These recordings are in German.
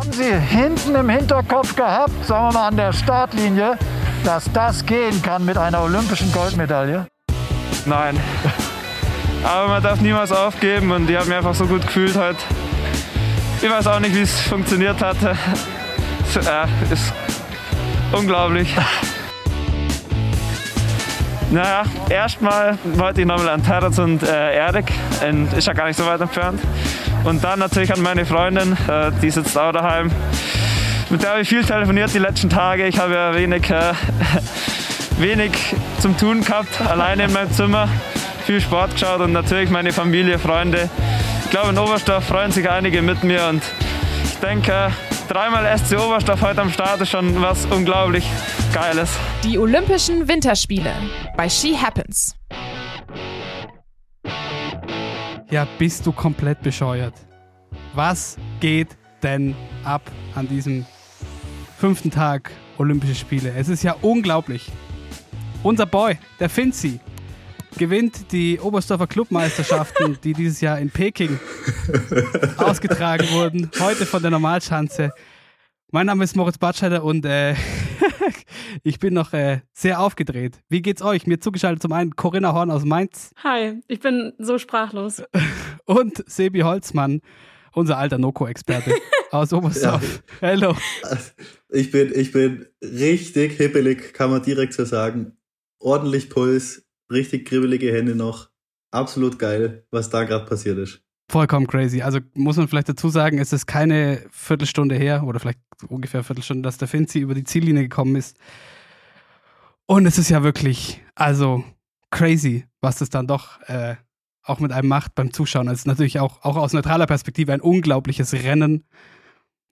Haben Sie hinten im Hinterkopf gehabt, sagen wir mal an der Startlinie, dass das gehen kann mit einer olympischen Goldmedaille? Nein. Aber man darf niemals aufgeben und ich habe mich einfach so gut gefühlt heute. Ich weiß auch nicht, wie es funktioniert hat. Ja, ist unglaublich. Naja, erstmal wollte ich nochmal an Terrence und äh, Erik, ist ja gar nicht so weit entfernt. Und dann natürlich an meine Freundin, äh, die sitzt auch daheim. Mit der habe ich viel telefoniert die letzten Tage. Ich habe ja wenig, äh, wenig zum Tun gehabt, alleine in meinem Zimmer. Viel Sport geschaut und natürlich meine Familie, Freunde. Ich glaube, in Oberstdorf freuen sich einige mit mir und ich denke, dreimal SC Oberstdorf heute am Start ist schon was unglaublich Geiles. Die Olympischen Winterspiele bei She Happens. Ja, bist du komplett bescheuert? Was geht denn ab an diesem fünften Tag Olympische Spiele? Es ist ja unglaublich. Unser Boy, der Finzi, gewinnt die Oberstdorfer Clubmeisterschaften, die dieses Jahr in Peking ausgetragen wurden. Heute von der Normalschanze. Mein Name ist Moritz Batscheider und äh, ich bin noch äh, sehr aufgedreht. Wie geht's euch? Mir zugeschaltet zum einen Corinna Horn aus Mainz. Hi, ich bin so sprachlos. Und Sebi Holzmann, unser alter Noko-Experte aus Oberstdorf. Ja. Hello. Ich bin, ich bin richtig hippelig, kann man direkt so sagen. Ordentlich Puls, richtig kribbelige Hände noch. Absolut geil, was da gerade passiert ist. Vollkommen crazy. Also muss man vielleicht dazu sagen, es ist keine Viertelstunde her oder vielleicht ungefähr eine Viertelstunde, dass der Finzi über die Ziellinie gekommen ist. Und es ist ja wirklich, also crazy, was das dann doch äh, auch mit einem macht beim Zuschauen. Es ist natürlich auch, auch aus neutraler Perspektive ein unglaubliches Rennen.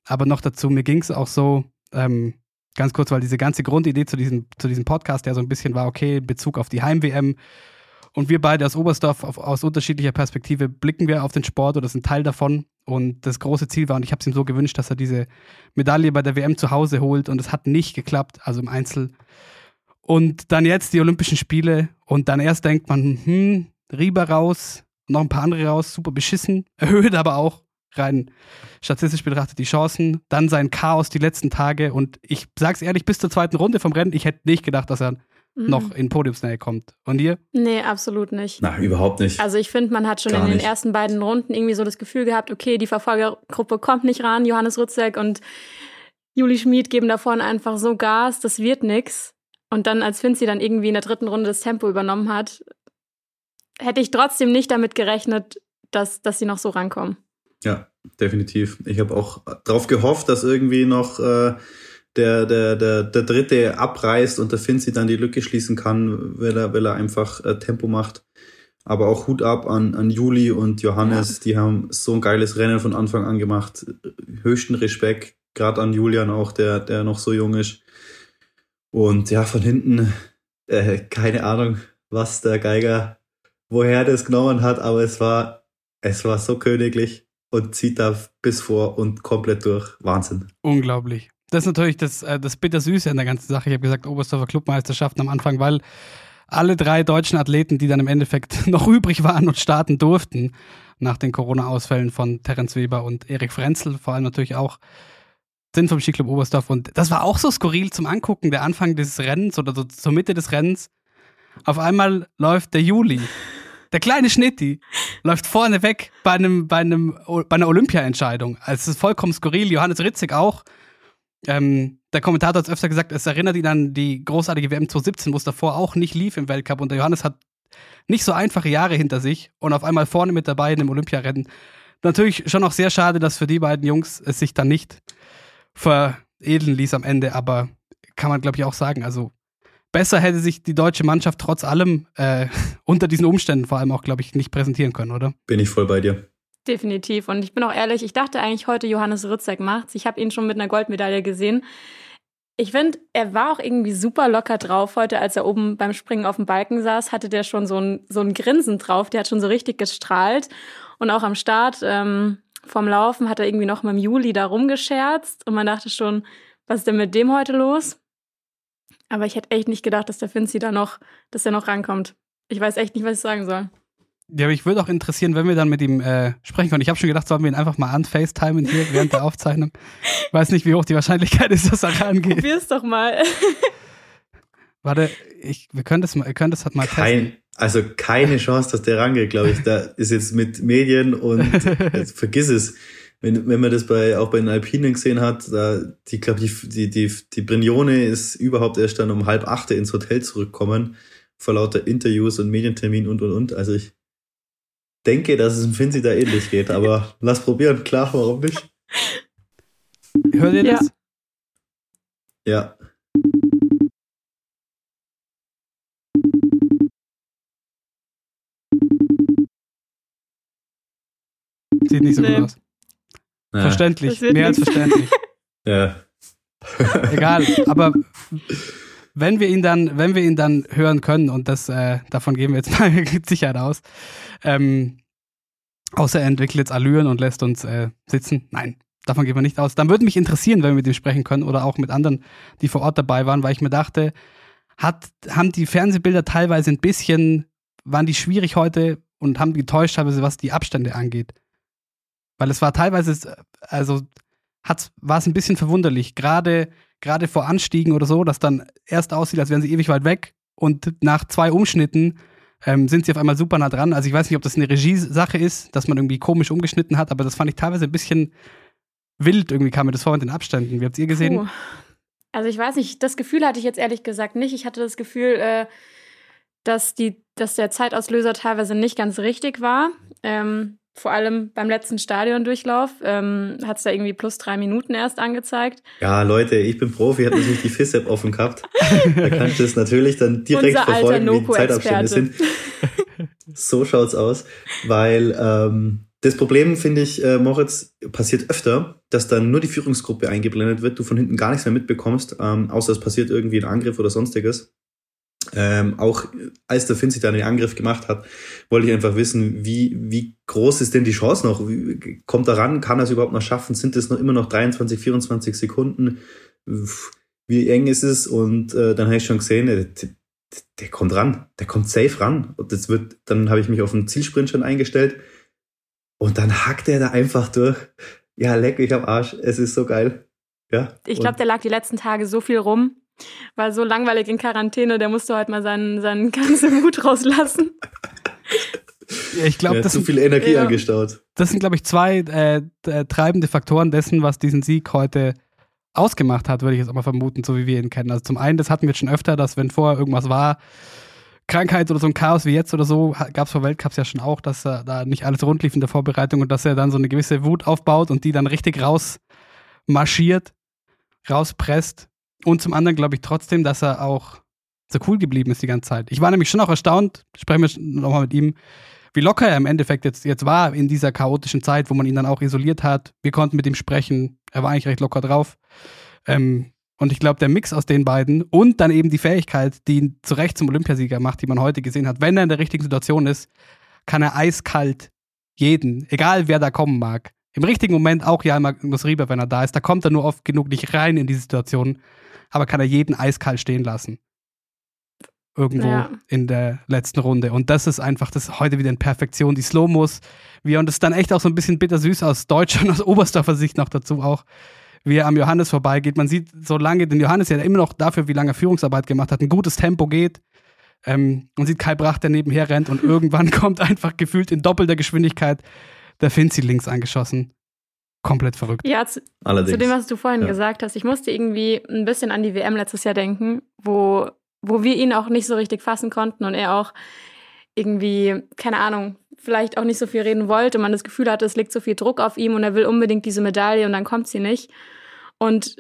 Aber noch dazu, mir ging es auch so, ähm, ganz kurz, weil diese ganze Grundidee zu diesem, zu diesem Podcast ja so ein bisschen war, okay, in Bezug auf die Heim-WM und wir beide aus Oberstdorf auf, aus unterschiedlicher Perspektive blicken wir auf den Sport oder sind Teil davon. Und das große Ziel war, und ich habe es ihm so gewünscht, dass er diese Medaille bei der WM zu Hause holt. Und es hat nicht geklappt, also im Einzel. Und dann jetzt die Olympischen Spiele. Und dann erst denkt man, hm, Rieber raus, noch ein paar andere raus, super beschissen. Erhöht aber auch rein statistisch betrachtet die Chancen. Dann sein Chaos die letzten Tage. Und ich sag's ehrlich, bis zur zweiten Runde vom Rennen, ich hätte nicht gedacht, dass er mhm. noch in Podiumsnähe kommt. Und ihr? Nee, absolut nicht. Na, überhaupt nicht. Also ich finde, man hat schon Gar in den nicht. ersten beiden Runden irgendwie so das Gefühl gehabt, okay, die Verfolgergruppe kommt nicht ran, Johannes Rützek und Juli Schmid geben da vorne einfach so Gas, das wird nix. Und dann, als Finzi dann irgendwie in der dritten Runde das Tempo übernommen hat, hätte ich trotzdem nicht damit gerechnet, dass, dass sie noch so rankommen. Ja, definitiv. Ich habe auch darauf gehofft, dass irgendwie noch äh, der, der, der, der Dritte abreißt und der Finzi dann die Lücke schließen kann, weil er, weil er einfach äh, Tempo macht. Aber auch Hut ab an, an Juli und Johannes, ja. die haben so ein geiles Rennen von Anfang an gemacht. Höchsten Respekt, gerade an Julian auch, der, der noch so jung ist. Und ja, von hinten, äh, keine Ahnung, was der Geiger, woher das genommen hat, aber es war, es war so königlich und zieht da bis vor und komplett durch. Wahnsinn. Unglaublich. Das ist natürlich das, äh, das Bittersüße an der ganzen Sache. Ich habe gesagt, Oberstdorfer Clubmeisterschaften am Anfang, weil alle drei deutschen Athleten, die dann im Endeffekt noch übrig waren und starten durften, nach den Corona-Ausfällen von Terence Weber und Erik Frenzel, vor allem natürlich auch, sind vom Skiclub Oberstdorf. Und das war auch so skurril zum Angucken, der Anfang dieses Rennens oder so zur Mitte des Rennens. Auf einmal läuft der Juli, der kleine Schnitti, läuft vorne weg bei einem, bei einem, bei einer Olympia-Entscheidung. Also es ist vollkommen skurril. Johannes Ritzig auch ähm, der Kommentator hat es öfter gesagt, es erinnert ihn an die großartige WM 2017, wo es davor auch nicht lief im Weltcup. Und der Johannes hat nicht so einfache Jahre hinter sich und auf einmal vorne mit dabei in dem Olympiarennen. Natürlich schon auch sehr schade, dass für die beiden Jungs es sich dann nicht veredeln ließ am Ende, aber kann man, glaube ich, auch sagen. Also besser hätte sich die deutsche Mannschaft trotz allem äh, unter diesen Umständen vor allem auch, glaube ich, nicht präsentieren können, oder? Bin ich voll bei dir. Definitiv. Und ich bin auch ehrlich, ich dachte eigentlich heute, Johannes Rützek macht's. Ich habe ihn schon mit einer Goldmedaille gesehen. Ich finde, er war auch irgendwie super locker drauf heute, als er oben beim Springen auf dem Balken saß, hatte der schon so ein, so ein Grinsen drauf, der hat schon so richtig gestrahlt. Und auch am Start ähm, vom Laufen hat er irgendwie noch mit dem Juli da rumgescherzt und man dachte schon, was ist denn mit dem heute los? Aber ich hätte echt nicht gedacht, dass der Finzi da noch, dass er noch rankommt. Ich weiß echt nicht, was ich sagen soll. Ja, aber ich würde auch interessieren, wenn wir dann mit ihm äh, sprechen können. Ich habe schon gedacht, sollen wir ihn einfach mal anfacetimen hier während der Aufzeichnung. Ich weiß nicht, wie hoch die Wahrscheinlichkeit ist, dass er rangeht. Probier's doch mal. Warte, ich, wir können das mal, ihr könnt das halt mal Kein, testen. also keine Chance, dass der rangeht, glaube ich. Da ist jetzt mit Medien und jetzt vergiss es. Wenn, wenn man das bei, auch bei den Alpinen gesehen hat, da, die, glaube ich, die, die, die Brignone ist überhaupt erst dann um halb acht ins Hotel zurückkommen, vor lauter Interviews und Medientermin und, und, und. Also ich denke, dass es im Finzi da ähnlich geht, aber lass probieren, klar, warum nicht? Hört ihr Ja. das? Ja. Sieht nicht so Nee. gut aus. Ja. Verständlich, mehr als nix. verständlich. ja. Egal, aber wenn wir ihn dann, wenn wir ihn dann hören können, und das, äh, davon gehen wir jetzt mal mit Sicherheit aus, ähm, außer er entwickelt jetzt Allüren und lässt uns äh, sitzen, nein, davon gehen wir nicht aus, dann würde mich interessieren, wenn wir mit ihm sprechen können oder auch mit anderen, die vor Ort dabei waren, weil ich mir dachte, hat, haben die Fernsehbilder teilweise ein bisschen, waren die schwierig heute und haben getäuscht teilweise, was die Abstände angeht. Weil es war teilweise, also hat's, war es ein bisschen verwunderlich, gerade gerade vor Anstiegen oder so, dass dann erst aussieht, als wären sie ewig weit weg und nach zwei Umschnitten ähm, sind sie auf einmal super nah dran. Also ich weiß nicht, ob das eine Regiesache ist, dass man irgendwie komisch umgeschnitten hat, aber das fand ich teilweise ein bisschen wild, irgendwie kam mir das vor mit den Abständen. Wie habt ihr gesehen? Puh. Also ich weiß nicht, das Gefühl hatte ich jetzt ehrlich gesagt nicht. Ich hatte das Gefühl, äh, dass, die, dass der Zeitauslöser teilweise nicht ganz richtig war. Ähm, vor allem beim letzten Stadiondurchlauf ähm, hat es da irgendwie plus drei Minuten erst angezeigt. Ja, Leute, ich bin Profi, hat natürlich die FIS-App offen gehabt. Da kannst du es natürlich dann direkt Unser verfolgen, wie die Zeitabstände sind. So schaut's aus. Weil ähm, das Problem, finde ich, äh, Moritz, passiert öfter, dass dann nur die Führungsgruppe eingeblendet wird, du von hinten gar nichts mehr mitbekommst, ähm, außer es passiert irgendwie ein Angriff oder sonstiges. Ähm, auch als der Finzi dann den Angriff gemacht hat, wollte ich einfach wissen, wie, wie groß ist denn die Chance noch? Wie, kommt er ran? Kann er es überhaupt noch schaffen? Sind es noch immer noch 23, 24 Sekunden? Wie eng ist es? Und äh, dann habe ich schon gesehen, der, der, der kommt ran, der kommt safe ran. Und das wird, dann habe ich mich auf den Zielsprint schon eingestellt. Und dann hackt er da einfach durch. Ja, leck mich am Arsch. Es ist so geil. Ja. Ich glaube, der lag die letzten Tage so viel rum, war so langweilig in Quarantäne, der musste halt mal seinen, seinen ganzen Mut rauslassen. Ja, ich glaube, er hat das, zu sind- viel Energie Ja. angestaut. das sind, glaube ich, zwei äh, äh, treibende Faktoren dessen, was diesen Sieg heute ausgemacht hat, würde ich jetzt auch mal vermuten, so wie wir ihn kennen. Also zum einen, das hatten wir jetzt schon öfter, dass wenn vorher irgendwas war, Krankheit oder so ein Chaos wie jetzt oder so, gab es vor Weltcups ja schon auch, dass äh, da nicht alles rund lief in der Vorbereitung und dass er dann so eine gewisse Wut aufbaut und die dann richtig rausmarschiert, rauspresst. Und zum anderen glaube ich trotzdem, dass er auch so cool geblieben ist die ganze Zeit. Ich war nämlich schon auch erstaunt, sprechen wir nochmal mit ihm, wie locker er im Endeffekt jetzt, jetzt war in dieser chaotischen Zeit, wo man ihn dann auch isoliert hat. Wir konnten mit ihm sprechen. Er war eigentlich recht locker drauf. Ähm, und ich glaube, der Mix aus den beiden und dann eben die Fähigkeit, die ihn zu Recht zum Olympiasieger macht, die man heute gesehen hat, wenn er in der richtigen Situation ist, kann er eiskalt jeden, egal wer da kommen mag, im richtigen Moment auch ja immer Rieber, wenn er da ist, da kommt er nur oft genug nicht rein in die Situation, aber kann er jeden eiskalt stehen lassen. Irgendwo Ja. in der letzten Runde. Und das ist einfach, das ist heute wieder in Perfektion, die Slow-Mos, und das ist dann echt auch so ein bisschen bittersüß aus deutscher und aus Oberstdorfer Sicht noch dazu auch, wie er am Johannes vorbeigeht. Man sieht so lange den Johannes ja immer noch dafür, wie lange er Führungsarbeit gemacht hat, ein gutes Tempo geht. Ähm, man sieht Kai Bracht, der nebenher rennt und irgendwann kommt einfach gefühlt in doppelter Geschwindigkeit der Finzi links angeschossen. Komplett verrückt. Ja, zu, Allerdings. zu dem, was du vorhin Ja. gesagt hast, ich musste irgendwie ein bisschen an die WM letztes Jahr denken, wo, wo wir ihn auch nicht so richtig fassen konnten und er auch irgendwie, keine Ahnung, vielleicht auch nicht so viel reden wollte und man das Gefühl hatte, es liegt so viel Druck auf ihm und er will unbedingt diese Medaille und dann kommt sie nicht. Und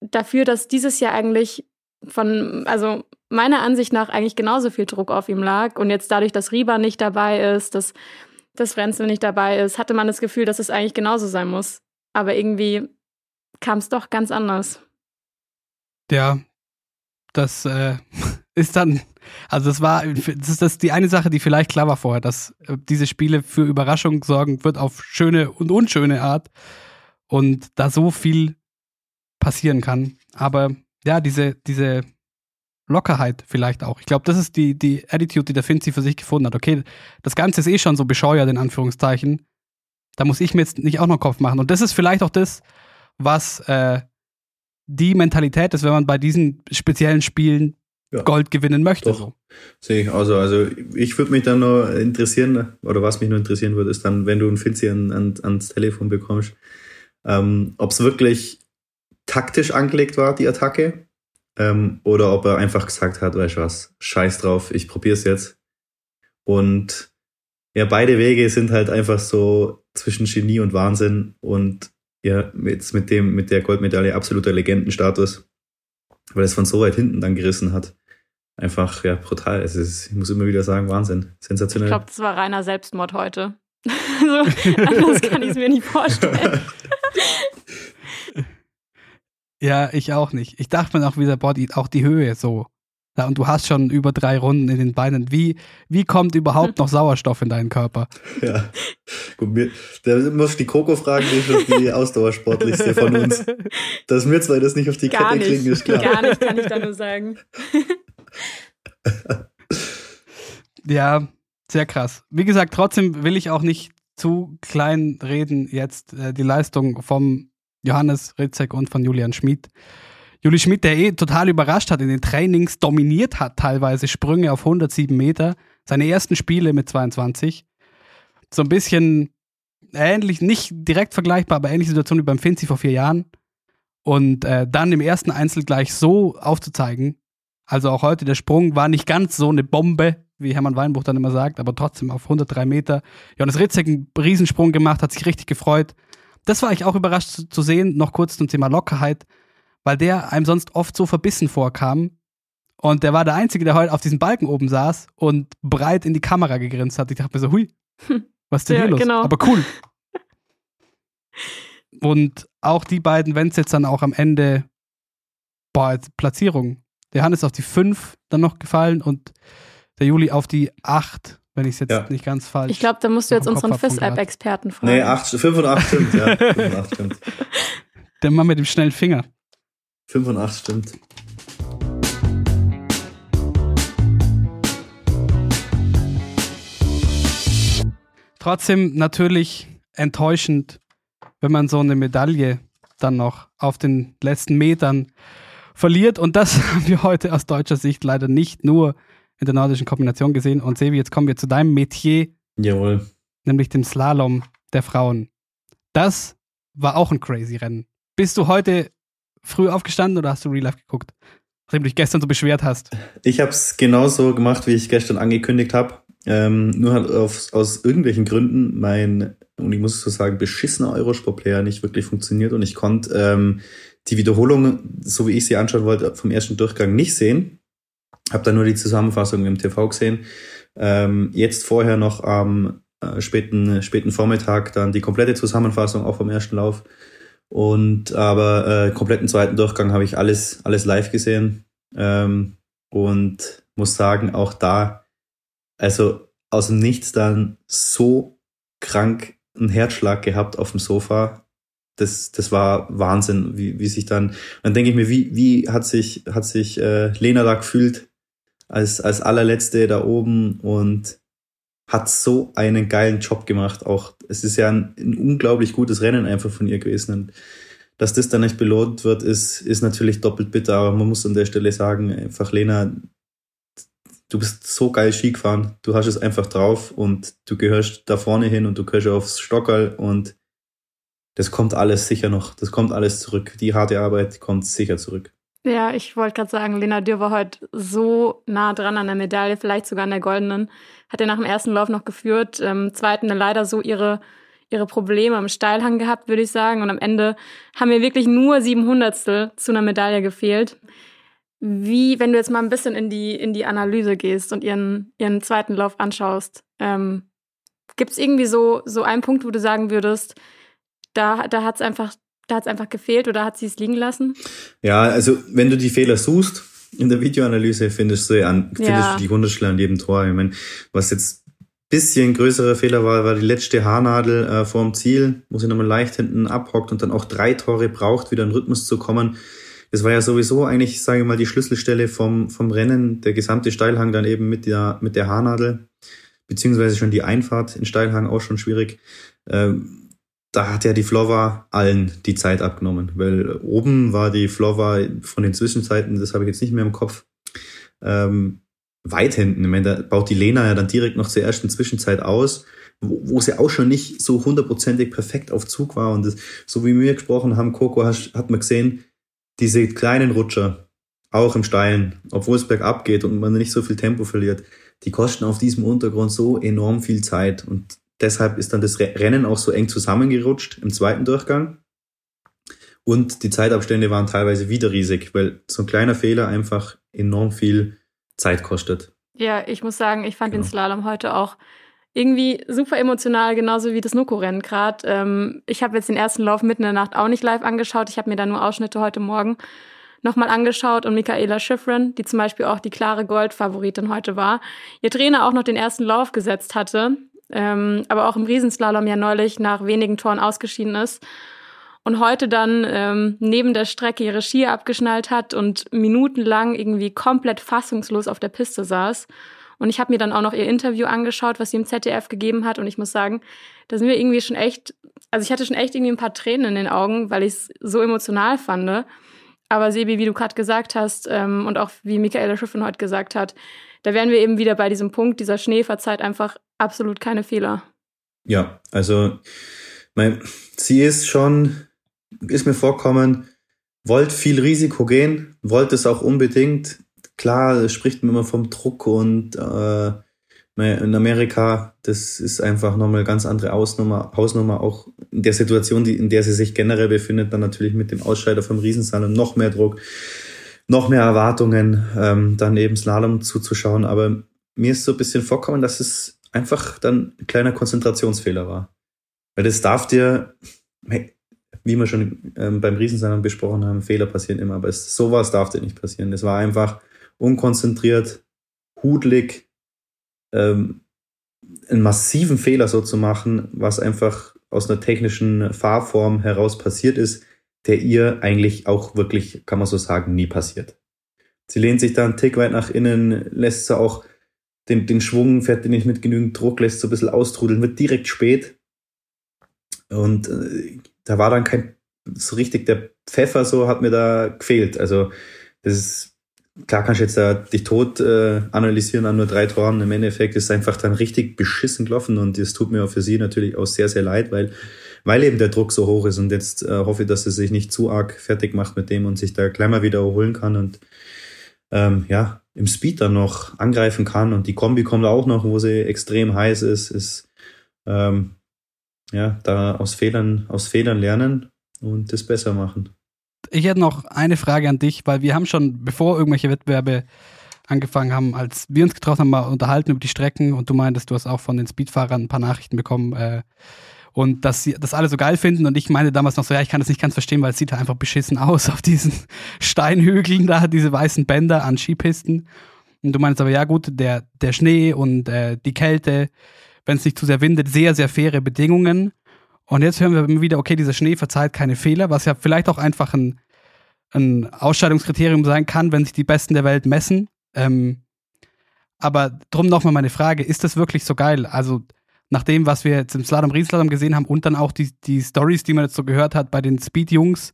dafür, dass dieses Jahr eigentlich von, also meiner Ansicht nach eigentlich genauso viel Druck auf ihm lag und jetzt dadurch, dass Rieber nicht dabei ist, dass, dass Frenzel nicht dabei ist, hatte man das Gefühl, dass es eigentlich genauso sein muss. Aber irgendwie kam es doch ganz anders. Ja, das äh, ist dann, also das war, das ist das die eine Sache, die vielleicht klar war vorher, dass äh, diese Spiele für Überraschung sorgen wird auf schöne und unschöne Art und da so viel passieren kann. Aber ja, diese, diese Lockerheit vielleicht auch. Ich glaube, das ist die, die Attitude, die der Finzi für sich gefunden hat. Okay, das Ganze ist eh schon so bescheuert, in Anführungszeichen. Da muss ich mir jetzt nicht auch noch Kopf machen. Und das ist vielleicht auch das, was äh, die Mentalität ist, wenn man bei diesen speziellen Spielen ja. Gold gewinnen möchte. Doch. Sehe ich. Also, also ich würde mich dann noch interessieren, oder was mich nur interessieren würde, ist dann, wenn du einen Finzi an, an, ans Telefon bekommst, ähm, ob es wirklich taktisch angelegt war, die Attacke, ähm, oder ob er einfach gesagt hat, weißt du was, scheiß drauf, ich probier's jetzt. Und ja, beide Wege sind halt einfach so zwischen Genie und Wahnsinn und ja, jetzt mit dem, mit der Goldmedaille absoluter Legendenstatus, weil es von so weit hinten dann gerissen hat. Einfach, ja, brutal. Es ist, ich muss immer wieder sagen, Wahnsinn. Sensationell. Ich glaube, das war reiner Selbstmord heute. so, anders kann ich es mir nicht vorstellen. Ja, ich auch nicht. Ich dachte mir auch wieder, boah, die, auch die Höhe so. Ja, und du hast schon über drei Runden in den Beinen. Wie, wie kommt überhaupt noch Sauerstoff in deinen Körper? Ja, gut, mir, da muss ich die Coco fragen, die ist schon die Ausdauersportlichste von uns. Dass wir zwei das nicht auf die Gar Kette nicht. kriegen, ist klar. Gar nicht, kann ich da nur sagen. ja, sehr krass. Wie gesagt, trotzdem will ich auch nicht zu klein reden jetzt äh, die Leistung vom Johannes Ritzek und von Julian Schmid. Juli Schmidt, der eh total überrascht hat in den Trainings, dominiert hat teilweise Sprünge auf 107 Meter, seine ersten Spiele mit 22. So ein bisschen ähnlich, nicht direkt vergleichbar, aber ähnliche Situation wie beim Finzi vor vier Jahren. Und äh, dann im ersten Einzel gleich so aufzuzeigen. Also auch heute, der Sprung war nicht ganz so eine Bombe, wie Hermann Weinbuch dann immer sagt, aber trotzdem auf 103 Meter. Johannes Ritzek einen Riesensprung gemacht, hat sich richtig gefreut das war ich auch überrascht zu, zu sehen, noch kurz zum Thema Lockerheit, weil der einem sonst oft so verbissen vorkam. Und der war der Einzige, der heute auf diesem Balken oben saß und breit in die Kamera gegrinst hat. Ich dachte mir so, hui, was ist denn ja, hier los? Genau. Aber cool. und auch die beiden, wenn es jetzt dann auch am Ende, boah, Platzierung. Der Hannes auf die 5 dann noch gefallen und der Juli auf die 8 wenn ich es jetzt ja. nicht ganz falsch. Ich glaube, da musst du jetzt unseren FIS-App-Experten fragen. Nee, 8, 5 und 8 stimmt, ja. 5 und 8 stimmt. Der Mann mit dem schnellen Finger. 5 und 8 stimmt. Trotzdem natürlich enttäuschend, wenn man so eine Medaille dann noch auf den letzten Metern verliert. Und das haben wir heute aus deutscher Sicht leider nicht nur in der nordischen Kombination gesehen. Und Sevi, jetzt kommen wir zu deinem Metier. Jawohl. Nämlich dem Slalom der Frauen. Das war auch ein crazy Rennen. Bist du heute früh aufgestanden oder hast du Real Life geguckt? Nachdem du dich gestern so beschwert hast. Ich habe es genauso gemacht, wie ich gestern angekündigt habe. Ähm, nur halt auf, aus irgendwelchen Gründen mein, und ich muss so sagen, beschissener Eurosport-Player nicht wirklich funktioniert und ich konnte ähm, die Wiederholung, so wie ich sie anschauen wollte, vom ersten Durchgang nicht sehen. Habe dann nur die Zusammenfassung im TV gesehen. Ähm, jetzt vorher noch am äh, späten, späten Vormittag dann die komplette Zusammenfassung auch vom ersten Lauf. Und aber äh, kompletten zweiten Durchgang habe ich alles, alles live gesehen. Ähm, und muss sagen, auch da, also aus dem Nichts dann so krank einen Herzschlag gehabt auf dem Sofa. Das, das war Wahnsinn, wie, wie sich dann, dann denke ich mir, wie, wie hat sich, hat sich äh, Lena da gefühlt, als, als allerletzte da oben und hat so einen geilen Job gemacht. Auch es ist ja ein, ein unglaublich gutes Rennen einfach von ihr gewesen. Und dass das dann nicht belohnt wird, ist, ist natürlich doppelt bitter. Aber man muss an der Stelle sagen, einfach Lena, du bist so geil Ski gefahren. Du hast es einfach drauf und du gehörst da vorne hin und du gehörst aufs Stockerl und das kommt alles sicher noch. Das kommt alles zurück. Die harte Arbeit kommt sicher zurück. Ja, ich wollte gerade sagen, Lena Dürr war heute so nah dran an der Medaille, vielleicht sogar an der goldenen. Hat ja nach dem ersten Lauf noch geführt. Im zweiten leider so ihre, ihre Probleme im Steilhang gehabt, würde ich sagen. Und am Ende haben mir wirklich nur sieben Hundertstel zu einer Medaille gefehlt. Wie, wenn du jetzt mal ein bisschen in die, in die Analyse gehst und ihren, ihren zweiten Lauf anschaust, ähm, gibt es irgendwie so, so einen Punkt, wo du sagen würdest, da, da hat es einfach da hat es einfach gefehlt oder hat sie es liegen lassen? Ja, also wenn du die Fehler suchst in der Videoanalyse, findest du, an, findest ja. du die Hundertstel an jedem Tor. Ich meine, was jetzt bisschen größerer Fehler war, war die letzte Haarnadel äh, vorm Ziel, wo sie nochmal leicht hinten abhockt und dann auch drei Tore braucht, wieder in Rhythmus zu kommen. es war ja sowieso eigentlich, sage ich mal, die Schlüsselstelle vom, vom Rennen, der gesamte Steilhang dann eben mit der, mit der Haarnadel, beziehungsweise schon die Einfahrt in Steilhang auch schon schwierig. Ähm, da hat ja die Flova allen die Zeit abgenommen, weil oben war die Flova von den Zwischenzeiten, das habe ich jetzt nicht mehr im Kopf, ähm, weit hinten. Ich meine, da baut die Lena ja dann direkt noch zur ersten Zwischenzeit aus, wo, wo sie auch schon nicht so hundertprozentig perfekt auf Zug war. Und das, so wie wir gesprochen haben, Coco, hat, hat man gesehen, diese kleinen Rutscher, auch im Steilen, obwohl es bergab geht und man nicht so viel Tempo verliert, die kosten auf diesem Untergrund so enorm viel Zeit. Und deshalb ist dann das Rennen auch so eng zusammengerutscht im zweiten Durchgang. Und die Zeitabstände waren teilweise wieder riesig, weil so ein kleiner Fehler einfach enorm viel Zeit kostet. Ja, ich muss sagen, ich fand genau. den Slalom heute auch irgendwie super emotional, genauso wie das Nuko-Rennen gerade. Ähm, ich habe jetzt den ersten Lauf mitten in der Nacht auch nicht live angeschaut. Ich habe mir da nur Ausschnitte heute Morgen nochmal angeschaut und Michaela Schiffrin, die zum Beispiel auch die klare Goldfavoritin heute war, ihr Trainer auch noch den ersten Lauf gesetzt hatte, ähm, aber auch im Riesenslalom ja neulich nach wenigen Toren ausgeschieden ist und heute dann ähm, neben der Strecke ihre Skier abgeschnallt hat und minutenlang irgendwie komplett fassungslos auf der Piste saß. Und ich habe mir dann auch noch ihr Interview angeschaut, was sie im ZDF gegeben hat. Und ich muss sagen, da sind wir irgendwie schon echt, also ich hatte schon echt irgendwie ein paar Tränen in den Augen, weil ich es so emotional fand. Aber Sebi, wie du gerade gesagt hast, ähm, und auch wie Michaela Schiffrin heute gesagt hat, da wären wir eben wieder bei diesem Punkt, dieser Schnee verzeiht einfach absolut keine Fehler. Ja, also mein, sie ist schon ist mir vorkommen, wollt viel Risiko gehen, wollt es auch unbedingt. Klar, spricht man immer vom Druck und äh, in Amerika, das ist einfach nochmal eine ganz andere Ausnummer, Hausnummer, auch in der Situation, die, in der sie sich generell befindet, dann natürlich mit dem Ausscheider vom Riesensalon noch mehr Druck, noch mehr Erwartungen, ähm, dann eben Slalom zuzuschauen. Aber mir ist so ein bisschen vorkommen, dass es einfach dann ein kleiner Konzentrationsfehler war. Weil das darf dir, wie wir schon ähm, beim Riesensalon besprochen haben, Fehler passieren immer, aber es, sowas darf dir nicht passieren. Es war einfach unkonzentriert, hudlig, ähm, einen massiven Fehler so zu machen, was einfach aus einer technischen Fahrform heraus passiert ist, der ihr eigentlich auch wirklich, kann man so sagen, nie passiert. Sie lehnt sich da einen Tick weit nach innen, lässt sie auch den, den Schwung, fährt nicht mit genügend Druck, lässt so ein bisschen austrudeln, wird direkt spät. Und äh, da war dann kein so richtig der Pfeffer so hat mir da gefehlt. Also das ist klar kannst du jetzt da dich tot äh, analysieren an nur drei Toren. Im Endeffekt ist einfach dann richtig beschissen gelaufen und es tut mir auch für sie natürlich auch sehr, sehr leid, weil, weil eben der Druck so hoch ist. Und jetzt äh, hoffe ich, dass sie sich nicht zu arg fertig macht mit dem und sich da gleich mal wieder erholen kann und ähm, ja, im Speed dann noch angreifen kann. Und die Kombi kommt auch noch, wo sie extrem heiß ist, ist ähm, ja, da aus Fehlern, aus Fehlern lernen und das besser machen. Ich hätte noch eine Frage an dich, weil wir haben schon, bevor irgendwelche Wettbewerbe angefangen haben, als wir uns getroffen haben, mal unterhalten über die Strecken. Und du meintest, du hast auch von den Speedfahrern ein paar Nachrichten bekommen äh, und dass sie das alle so geil finden und ich meine damals noch so, ja, ich kann das nicht ganz verstehen, weil es sieht da einfach beschissen aus auf diesen Steinhügeln da, diese weißen Bänder an Skipisten. Und du meinst aber, ja gut, der, der Schnee und äh, die Kälte, wenn es nicht zu sehr windet, sehr, sehr faire Bedingungen. Und jetzt hören wir immer wieder, okay, dieser Schnee verzeiht keine Fehler, was ja vielleicht auch einfach ein, ein Ausscheidungskriterium sein kann, wenn sich die Besten der Welt messen. Ähm, aber drum nochmal meine Frage, ist das wirklich so geil? Also nach dem, was wir jetzt im Slalom, Riesenslalom gesehen haben und dann auch die, die Stories, die man jetzt so gehört hat bei den Speed-Jungs,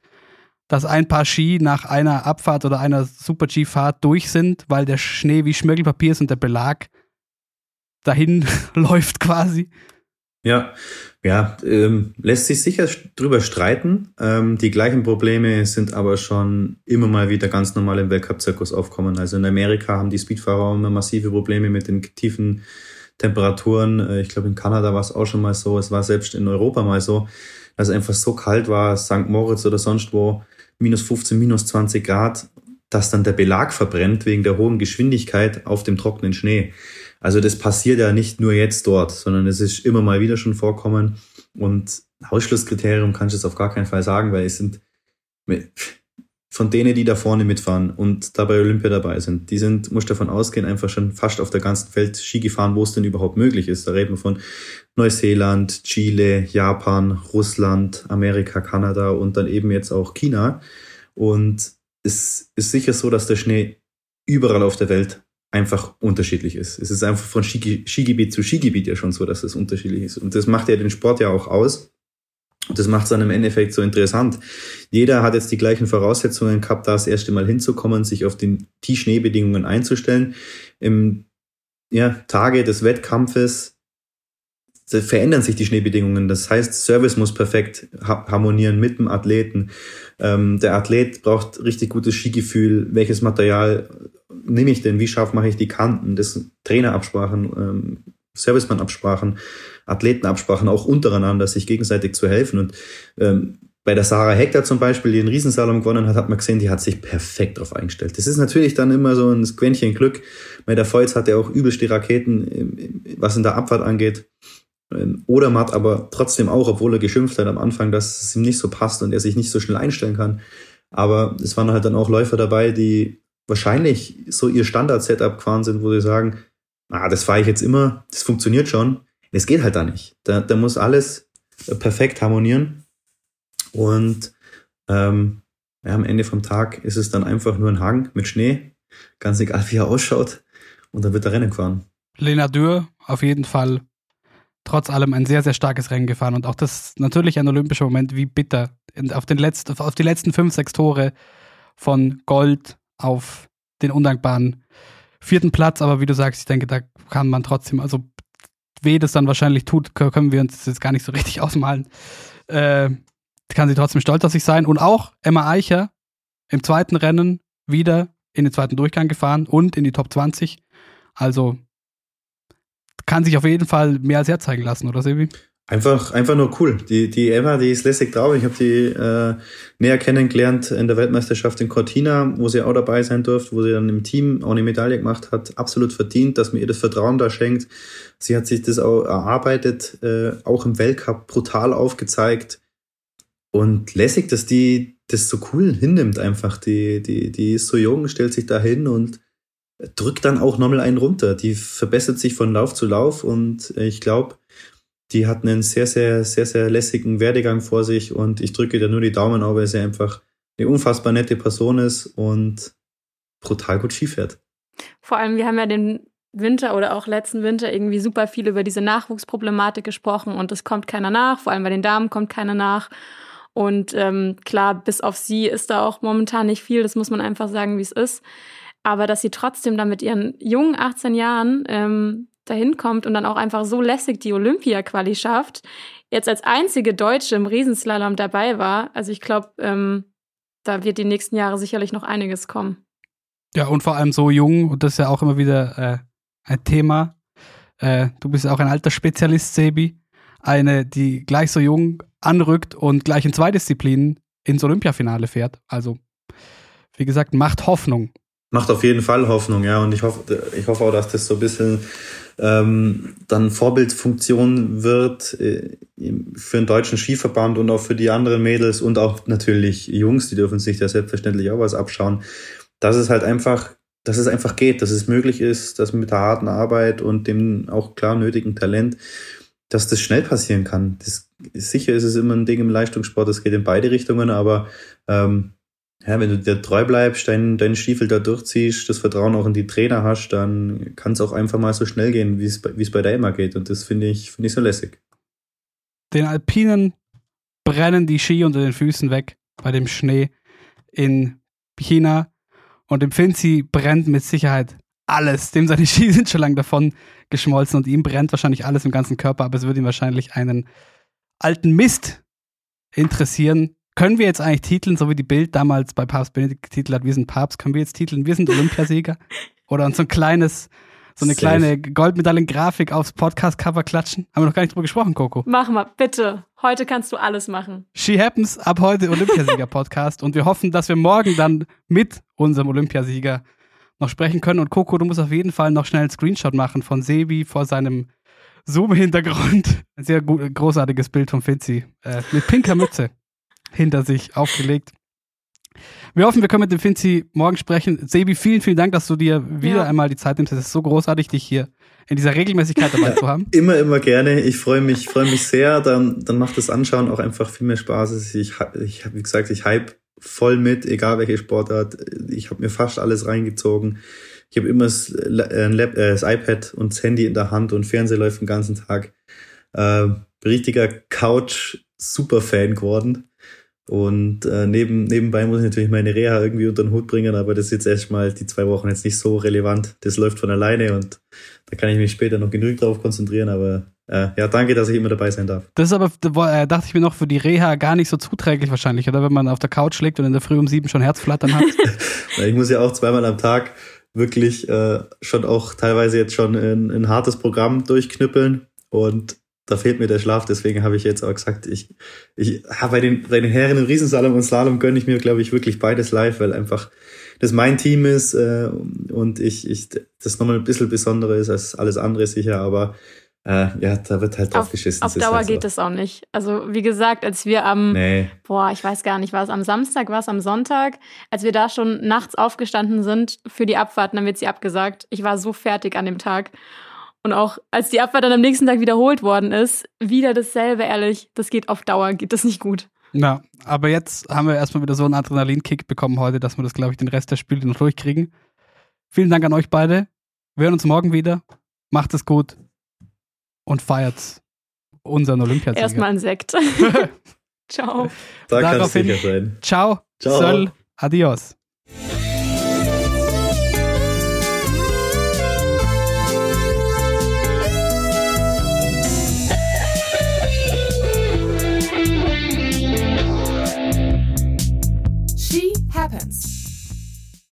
dass ein paar Ski nach einer Abfahrt oder einer Super-G-Fahrt durch sind, weil der Schnee wie Schmirgelpapier ist und der Belag dahin läuft quasi. Ja, ja, ähm, lässt sich sicher drüber streiten. Ähm, die gleichen Probleme sind aber schon immer mal wieder ganz normal im Weltcup-Zirkus aufkommen. Also in Amerika haben die Speedfahrer immer massive Probleme mit den tiefen Temperaturen. Äh, ich glaube, in Kanada war es auch schon mal so. Es war selbst in Europa mal so, dass es einfach so kalt war, St. Moritz oder sonst wo, minus 15, minus 20 Grad, dass dann der Belag verbrennt wegen der hohen Geschwindigkeit auf dem trockenen Schnee. Also das passiert ja nicht nur jetzt dort, sondern es ist immer mal wieder schon vorkommen. Und Ausschlusskriterium kannst du es auf gar keinen Fall sagen, weil es sind von denen, die da vorne mitfahren und dabei Olympia dabei sind, die sind, muss davon ausgehen, einfach schon fast auf der ganzen Welt Ski gefahren, wo es denn überhaupt möglich ist. Da reden wir von Neuseeland, Chile, Japan, Russland, Amerika, Kanada und dann eben jetzt auch China. Und es ist sicher so, dass der Schnee überall auf der Welt einfach unterschiedlich ist. Es ist einfach von Skigebiet zu Skigebiet ja schon so, dass es unterschiedlich ist. Und das macht ja den Sport ja auch aus. Und das macht es dann im Endeffekt so interessant. Jeder hat jetzt die gleichen Voraussetzungen gehabt, da das erste Mal hinzukommen, sich auf die, die Schneebedingungen einzustellen. Im ja, Tage des Wettkampfes verändern sich die Schneebedingungen. Das heißt, Service muss perfekt harmonieren mit dem Athleten. Ähm, der Athlet braucht richtig gutes Skigefühl. Welches Material nehme ich denn? Wie scharf mache ich die Kanten? Das Trainerabsprachen, ähm, Servicemann-Absprachen, Athletenabsprachen, auch untereinander, sich gegenseitig zu helfen. Und ähm, bei der Sarah Hector zum Beispiel, die den Riesensalon gewonnen hat, hat man gesehen, die hat sich perfekt darauf eingestellt. Das ist natürlich dann immer so ein Quäntchen Glück. Bei der Volz hat er auch übelst die Raketen, was in der Abfahrt angeht. Ähm, oder Matt aber trotzdem auch, obwohl er geschimpft hat am Anfang, dass es ihm nicht so passt und er sich nicht so schnell einstellen kann. Aber es waren halt dann auch Läufer dabei, die wahrscheinlich so ihr Standard-Setup gefahren sind, wo sie sagen, ah, das fahre ich jetzt immer, das funktioniert schon. Es geht halt da nicht. Da, da muss alles perfekt harmonieren. Und ähm, ja, am Ende vom Tag ist es dann einfach nur ein Hang mit Schnee, ganz egal wie er ausschaut. Und dann wird der Rennen gefahren. Lena Dürr auf jeden Fall trotz allem ein sehr, sehr starkes Rennen gefahren. Und auch das natürlich ein olympischer Moment, wie bitter. Auf, den letzten, auf die letzten fünf, sechs Tore von Gold auf den undankbaren vierten Platz. Aber wie du sagst, ich denke, da kann man trotzdem, also weh das dann wahrscheinlich tut, können wir uns jetzt gar nicht so richtig ausmalen. Äh, kann sie trotzdem stolz auf sich sein. Und auch Emma Eicher im zweiten Rennen wieder in den zweiten Durchgang gefahren und in die Top 20. Also kann sich auf jeden Fall mehr als herzeigen lassen, oder Sebi? Einfach, einfach nur cool. Die, die Emma, die ist lässig drauf. Ich habe die äh, näher kennengelernt in der Weltmeisterschaft in Cortina, wo sie auch dabei sein durfte, wo sie dann im Team auch eine Medaille gemacht hat. Absolut verdient, dass man ihr das Vertrauen da schenkt. Sie hat sich das auch erarbeitet, äh, auch im Weltcup brutal aufgezeigt. Und lässig, dass die das so cool hinnimmt einfach. Die, die, die ist so jung, stellt sich da hin und drückt dann auch nochmal einen runter. Die verbessert sich von Lauf zu Lauf und ich glaube, die hat einen sehr, sehr, sehr, sehr lässigen Werdegang vor sich und ich drücke da nur die Daumen auf, weil sie einfach eine unfassbar nette Person ist und brutal gut Ski fährt. Vor allem, wir haben ja den Winter oder auch letzten Winter irgendwie super viel über diese Nachwuchsproblematik gesprochen und es kommt keiner nach, vor allem bei den Damen kommt keiner nach. Und ähm, klar, bis auf sie ist da auch momentan nicht viel, das muss man einfach sagen, wie es ist. Aber dass sie trotzdem dann mit ihren jungen 18 Jahren ähm, dahin kommt und dann auch einfach so lässig die Olympia-Quali schafft, jetzt als einzige Deutsche im Riesenslalom dabei war. Also ich glaube, ähm, da wird die nächsten Jahre sicherlich noch einiges kommen. Ja, und vor allem so jung, und das ist ja auch immer wieder äh, ein Thema. Äh, du bist auch ein alter Spezialist, Sebi. Eine, die gleich so jung anrückt und gleich in zwei Disziplinen ins Olympiafinale fährt. Also, wie gesagt, macht Hoffnung. Macht auf jeden Fall Hoffnung, ja. Und ich hoffe, ich hoffe auch, dass das so ein bisschen ähm, dann Vorbildfunktion wird äh, für den deutschen Skiverband und auch für die anderen Mädels und auch natürlich Jungs, die dürfen sich da selbstverständlich auch was abschauen. Dass es halt einfach, dass es einfach geht, dass es möglich ist, dass mit der harten Arbeit und dem auch klar nötigen Talent, dass das schnell passieren kann. Das, sicher ist es immer ein Ding im Leistungssport, das geht in beide Richtungen, aber ähm, ja, wenn du dir treu bleibst, deinen dein Stiefel da durchziehst, das Vertrauen auch in die Trainer hast, dann kann es auch einfach mal so schnell gehen, wie es bei, der Emma geht. Und das finde ich, finde ich so lässig. Den Alpinen brennen die Ski unter den Füßen weg bei dem Schnee in China. Und dem Finzi brennt mit Sicherheit alles. Dem seine Ski sind schon lange davon geschmolzen und ihm brennt wahrscheinlich alles im ganzen Körper, aber es würde ihn wahrscheinlich einen alten Mist interessieren, können wir jetzt eigentlich titeln, so wie die Bild damals bei Papst Benedikt getitelt hat, wir sind Papst, können wir jetzt titeln, wir sind Olympiasieger? Oder uns so ein kleines, so eine Safe. kleine Goldmedaillen-Grafik aufs Podcast-Cover klatschen? Haben wir noch gar nicht drüber gesprochen, Coco. Mach mal, bitte. Heute kannst du alles machen. She Happens, ab heute Olympiasieger-Podcast. und wir hoffen, dass wir morgen dann mit unserem Olympiasieger noch sprechen können. Und Coco, du musst auf jeden Fall noch schnell einen Screenshot machen von Sebi vor seinem Zoom-Hintergrund. Ein sehr gut, großartiges Bild von Fitzi. Äh, mit pinker Mütze hinter sich aufgelegt. Wir hoffen, wir können mit dem Finzi morgen sprechen. Sebi, vielen, vielen Dank, dass du dir wieder ja. einmal die Zeit nimmst. Es ist so großartig, dich hier in dieser Regelmäßigkeit dabei zu haben. Immer, immer gerne. Ich freue mich, freue mich sehr. Dann, dann macht das Anschauen auch einfach viel mehr Spaß. Ich, ich wie gesagt, ich hype voll mit, egal welche Sportart. Ich habe mir fast alles reingezogen. Ich habe immer das, äh, das, iPad und das Handy in der Hand und Fernseher läuft den ganzen Tag. Äh, richtiger Couch-Superfan geworden. Und äh, neben, nebenbei muss ich natürlich meine Reha irgendwie unter den Hut bringen, aber das ist jetzt erstmal die zwei Wochen jetzt nicht so relevant. Das läuft von alleine und da kann ich mich später noch genug drauf konzentrieren, aber äh, ja, danke, dass ich immer dabei sein darf. Das ist aber, äh, dachte ich mir noch, für die Reha gar nicht so zuträglich wahrscheinlich, oder? Wenn man auf der Couch liegt und in der Früh um sieben schon Herzflattern hat. ich muss ja auch zweimal am Tag wirklich äh, schon auch teilweise jetzt schon ein, ein hartes Programm durchknüppeln und da fehlt mir der Schlaf, deswegen habe ich jetzt auch gesagt, ich, ich habe bei den, bei den Herren im Riesensalom und Slalom gönne ich mir, glaube ich, wirklich beides live, weil einfach das mein Team ist äh, und ich, ich das nochmal ein bisschen besonderer ist als alles andere sicher, aber äh, ja, da wird halt drauf auf, geschissen. Auf Dauer halt so. geht es auch nicht. Also wie gesagt, als wir am, nee. boah, ich weiß gar nicht, war es am Samstag, war es am Sonntag, als wir da schon nachts aufgestanden sind für die Abfahrt, dann wird sie abgesagt. Ich war so fertig an dem Tag. Und auch als die Abfahrt dann am nächsten Tag wiederholt worden ist, wieder dasselbe, ehrlich. Das geht auf Dauer, geht das nicht gut. Ja, aber jetzt haben wir erstmal wieder so einen Adrenalinkick bekommen heute, dass wir das, glaube ich, den Rest der Spiele noch durchkriegen. Vielen Dank an euch beide. Wir hören uns morgen wieder. Macht es gut und feiert unseren Olympiasieger. Erstmal ein Sekt. ciao. Da sicher sein. Ciao. Ciao. Sol. Adios.